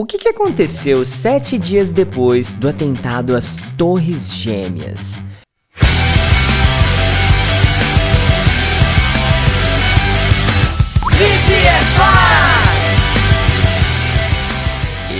O que, que aconteceu sete dias depois do atentado às Torres Gêmeas?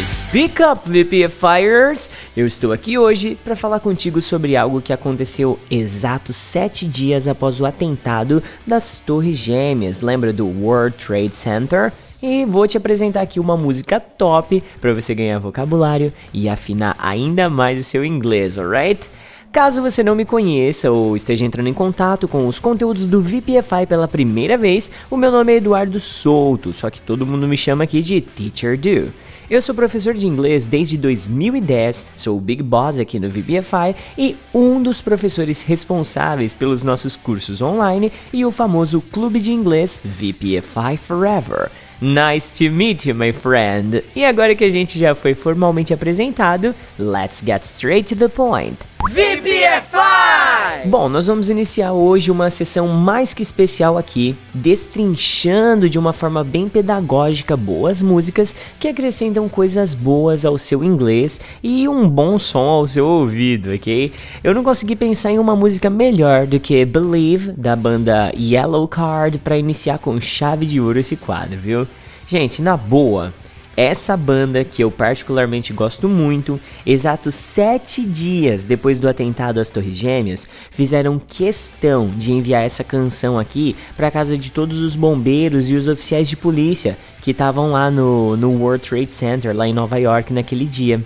Speak Up VPFires! Eu estou aqui hoje para falar contigo sobre algo que aconteceu exatos sete dias após o atentado das Torres Gêmeas. Lembra do World Trade Center? E vou te apresentar aqui uma música top para você ganhar vocabulário e afinar ainda mais o seu inglês, alright? Caso você não me conheça ou esteja entrando em contato com os conteúdos do VPFI pela primeira vez, o meu nome é Eduardo Souto, só que todo mundo me chama aqui de Teacher Do. Eu sou professor de inglês desde 2010, sou o Big Boss aqui no VPFI e um dos professores responsáveis pelos nossos cursos online e o famoso clube de inglês VPFI Forever. Nice to meet you, my friend. E agora que a gente já foi formalmente apresentado, let's get straight to the point. VPFI! Bom, nós vamos iniciar hoje uma sessão mais que especial aqui, destrinchando de uma forma bem pedagógica boas músicas que acrescentam coisas boas ao seu inglês e um bom som ao seu ouvido, ok? Eu não consegui pensar em uma música melhor do que Believe, da banda Yellow Card, para iniciar com chave de ouro esse quadro, viu? Gente, na boa, essa banda, que eu particularmente gosto muito, exatos sete dias depois do atentado às Torres Gêmeas, fizeram questão de enviar essa canção aqui para casa de todos os bombeiros e os oficiais de polícia que estavam lá no, no World Trade Center, lá em Nova York, naquele dia.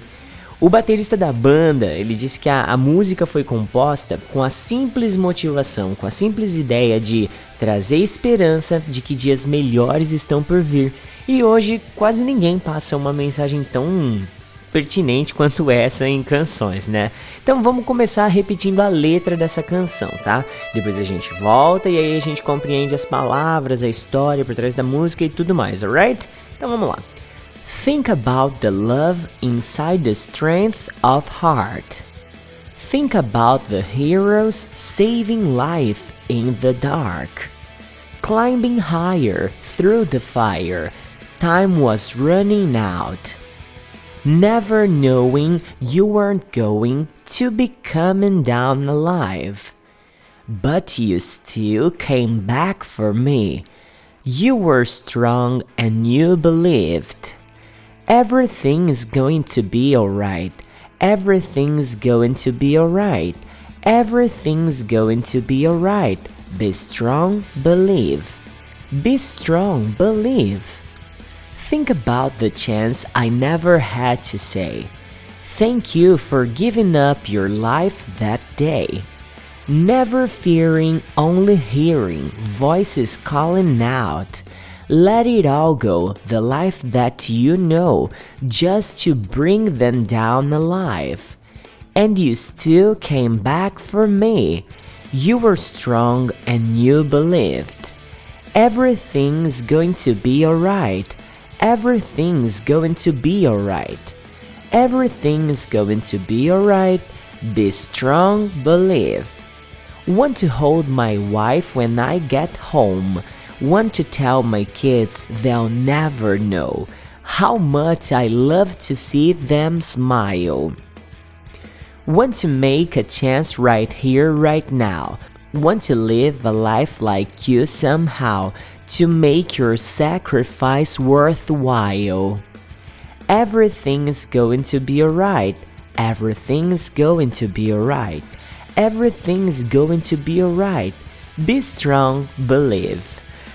O baterista da banda, ele disse que a, a, música foi composta com a simples motivação, com a simples ideia de trazer esperança de que dias melhores estão por vir e hoje quase ninguém passa uma mensagem tão pertinente quanto essa em canções, né? Então vamos começar repetindo a letra dessa canção, tá? Depois a gente volta e aí a gente compreende as palavras, a história por trás da música e tudo mais, alright? Então vamos lá. Think about the love inside the strength of heart. Think about the heroes saving life in the dark. Climbing higher through the fire time was running out. Never knowing you weren't going to be coming down alive. But you still came back for me. You were strong and you believed. Everything's going to be alright. Everything's going to be alright. Everything's going to be alright. Be strong, believe. Be strong, believe. Think about the chance I never had to say. Thank you for giving up your life that day. Never fearing, only hearing voices calling out. Let it all go, the life that you know, just to bring them down alive. And you still came back for me. You were strong and you believed. Everything's going to be alright. Everything's going to be alright. Everything's going to be alright. Be strong, believe. Want to hold my wife when I get home. Want to tell my kids they'll never know how much I love to see them smile. Want to make a chance right here, right now. Want to live a life like you somehow to make your sacrifice worthwhile. Everything's going to be alright. Everything's going to be alright. Everything's going to be alright. Be strong, believe.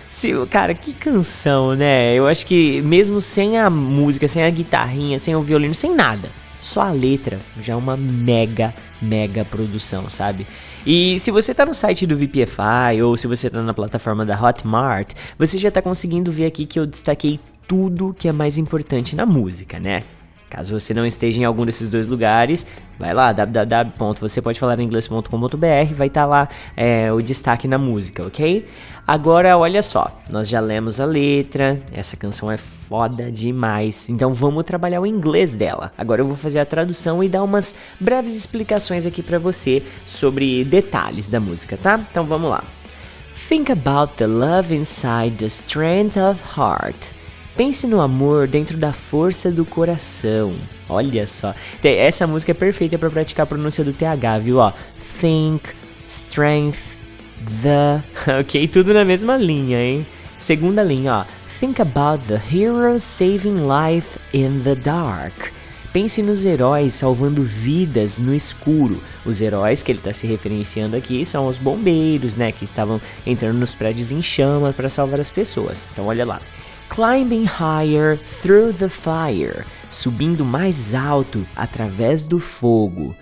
Se, cara, que canção, né? Eu acho que mesmo sem a música, sem a guitarrinha, sem o violino, sem nada, só a letra já é uma mega, mega produção, sabe? E se você está no site do VPFI ou se você está na plataforma da Hotmart, você já está conseguindo ver aqui que eu destaquei tudo que é mais importante na música, né? Caso você não esteja em algum desses dois lugares, vai lá, www.vocêpodefalaringlês.com.br, vai estar tá lá é, o destaque na música, ok? Agora, olha só, nós já lemos a letra, essa canção é foda demais, então vamos trabalhar o inglês dela. Agora eu vou fazer a tradução e dar umas breves explicações aqui para você sobre detalhes da música, tá? Então vamos lá. Think about the love inside the strength of heart. Pense no amor dentro da força do coração. Olha só. Essa música é perfeita para praticar a pronúncia do TH, viu? Ó, think, strength, the. Ok, tudo na mesma linha, hein? Segunda linha, ó. Think about the heroes saving life in the dark. Pense nos heróis salvando vidas no escuro. Os heróis que ele está se referenciando aqui são os bombeiros, né? Que estavam entrando nos prédios em chamas para salvar as pessoas. Então, olha lá. Climbing higher through the fire. Subindo mais alto através do fogo.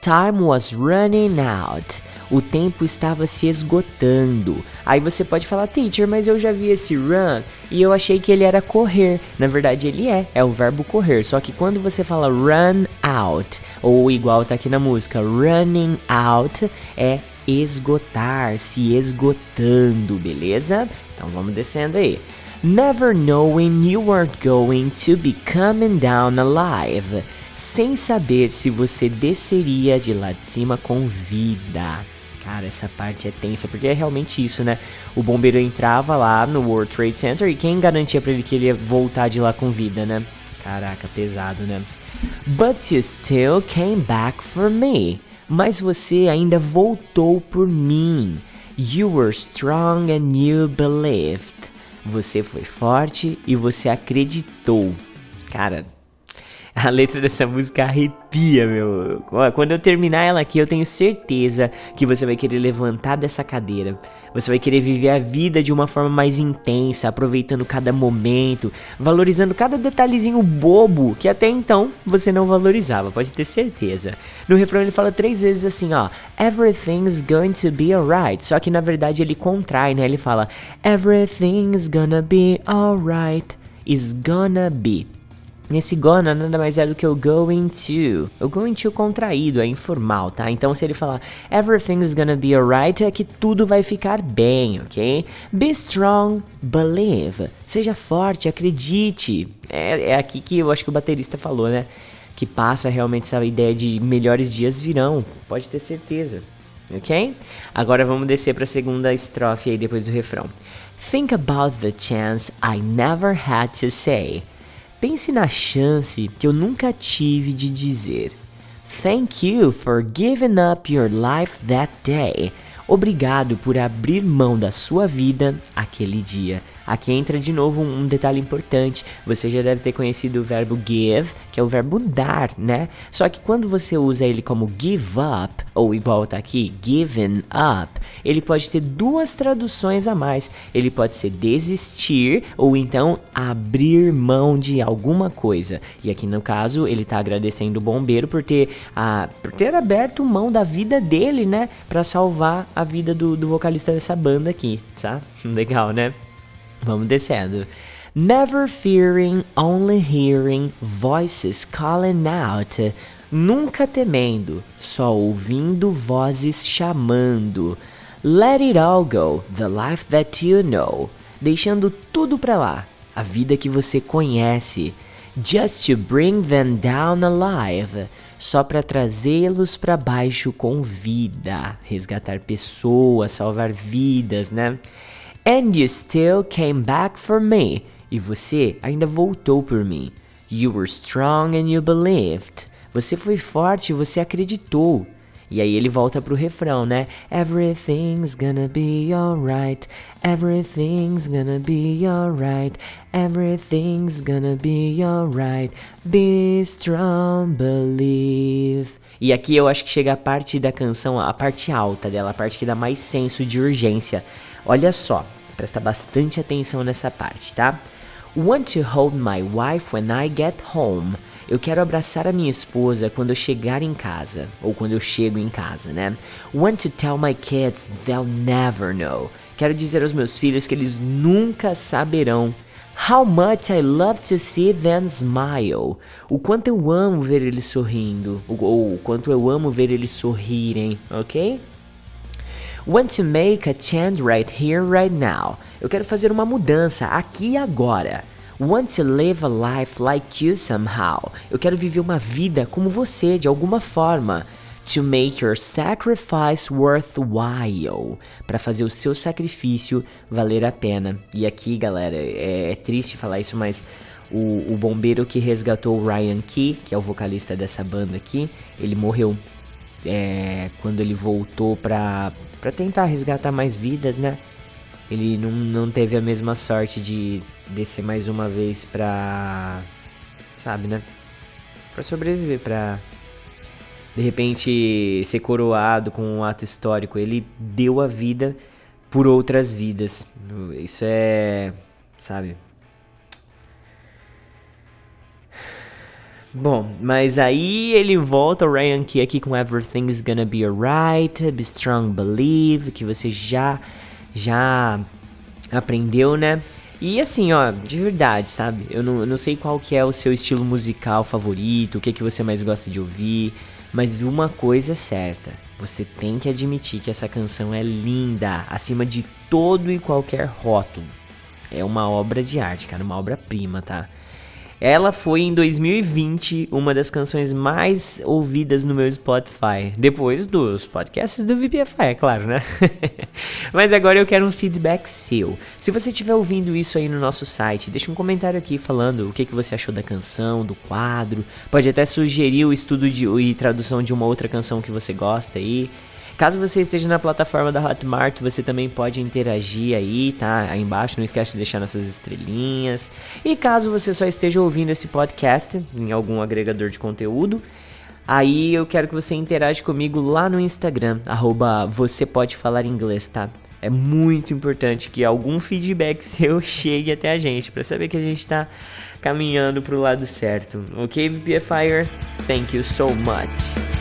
Time was running out. O tempo estava se esgotando. Aí você pode falar, teacher, mas eu já vi esse run e eu achei que ele era correr. Na verdade, ele é, é o verbo correr. Só que quando você fala run out, ou igual tá aqui na música, running out, é esgotar, se esgotando, beleza? Então vamos descendo aí. Never knowing you weren't going to be coming down alive sem saber se você desceria de lá de cima com vida. Cara, essa parte é tensa, porque é realmente isso, né? O bombeiro entrava lá no World Trade Center e quem garantia para ele que ele ia voltar de lá com vida, né? Caraca, pesado, né? But you still came back for me. Mas você ainda voltou por mim. You were strong and you believed. Você foi forte e você acreditou. Cara, a letra dessa música arrepia, meu. Quando eu terminar ela aqui, eu tenho certeza que você vai querer levantar dessa cadeira. Você vai querer viver a vida de uma forma mais intensa, aproveitando cada momento, valorizando cada detalhezinho bobo que até então você não valorizava, pode ter certeza. No refrão ele fala três vezes assim, ó, Everything's going to be alright. Só que na verdade ele contrai, né? Ele fala Everything's gonna be alright. Is gonna be. Esse gonna nada mais é do que o going to. O going to contraído, é informal, tá? Então se ele falar everything's gonna be alright, é que tudo vai ficar bem, ok? Be strong, believe. Seja forte, acredite. É, é aqui que eu acho que o baterista falou, né? Que passa realmente essa ideia de melhores dias virão. Pode ter certeza. Ok? Agora vamos descer para a segunda estrofe aí depois do refrão. Think about the chance I never had to say. Pense na chance que eu nunca tive de dizer: Thank you for giving up your life that day. Obrigado por abrir mão da sua vida aquele dia. Aqui entra de novo um detalhe importante. Você já deve ter conhecido o verbo give, que é o verbo dar, né? Só que quando você usa ele como give up, ou igual tá aqui, given up, ele pode ter duas traduções a mais. Ele pode ser desistir ou então abrir mão de alguma coisa. E aqui no caso, ele tá agradecendo o bombeiro por ter, ah, por ter aberto mão da vida dele, né? Para salvar a vida do, do vocalista dessa banda aqui, tá? Legal, né? Vamos descendo. Never fearing, only hearing voices calling out. Nunca temendo, só ouvindo vozes chamando. Let it all go, the life that you know. Deixando tudo pra lá, a vida que você conhece. Just to bring them down alive. Só para trazê-los para baixo com vida. Resgatar pessoas, salvar vidas, né? And you still came back for me. E você ainda voltou por mim. You were strong and you believed. Você foi forte você acreditou. E aí ele volta pro refrão, né? Everything's gonna be alright. Everything's gonna be alright. Everything's gonna be alright. Be strong, believe. E aqui eu acho que chega a parte da canção, a parte alta dela, a parte que dá mais senso de urgência. Olha só, presta bastante atenção nessa parte, tá? Want to hold my wife when I get home. Eu quero abraçar a minha esposa quando eu chegar em casa, ou quando eu chego em casa, né? Want to tell my kids they'll never know. Quero dizer aos meus filhos que eles nunca saberão. How much I love to see them smile. O quanto eu amo ver eles sorrindo, ou o quanto eu amo ver eles sorrirem, ok? Want to make a change right here, right now. Eu quero fazer uma mudança aqui e agora. Want to live a life like you somehow. Eu quero viver uma vida como você, de alguma forma. To make your sacrifice worthwhile. Para fazer o seu sacrifício valer a pena. E aqui, galera, é, é triste falar isso, mas o, o, bombeiro que resgatou o Ryan Key, que é o vocalista dessa banda aqui, ele morreu é, quando ele voltou pra, pra tentar resgatar mais vidas, né? Ele não, não teve a mesma sorte de descer mais uma vez pra. Sabe, né? Pra sobreviver, pra de repente ser coroado com um ato histórico. Ele deu a vida por outras vidas. Isso é. Sabe? Bom, mas aí ele volta, o Ryan Key aqui com Everything's Gonna Be Alright, Be Strong Believe, que você já, já aprendeu, né? E assim, ó, de verdade, sabe? Eu não, eu não sei qual que é o seu estilo musical favorito, o que, que você mais gosta de ouvir, mas uma coisa é certa, você tem que admitir que essa canção é linda, acima de todo e qualquer rótulo. É uma obra de arte, cara, uma obra-prima, tá? Ela foi em 2020 uma das canções mais ouvidas no meu Spotify. Depois dos podcasts do VPFI, é claro, né? Mas agora eu quero um feedback seu. Se você estiver ouvindo isso aí no nosso site, deixa um comentário aqui falando o que, que você achou da canção, do quadro. Pode até sugerir o estudo de, e tradução de uma outra canção que você gosta aí. Caso você esteja na plataforma da Hotmart, você também pode interagir aí, tá? Aí embaixo, não esquece de deixar nossas estrelinhas. E caso você só esteja ouvindo esse podcast em algum agregador de conteúdo, aí eu quero que você interaja comigo lá no Instagram, arroba você pode falar inglês, tá? É muito importante que algum feedback seu chegue até a gente, para saber que a gente tá caminhando pro lado certo. Ok, VPFire? Thank you so much.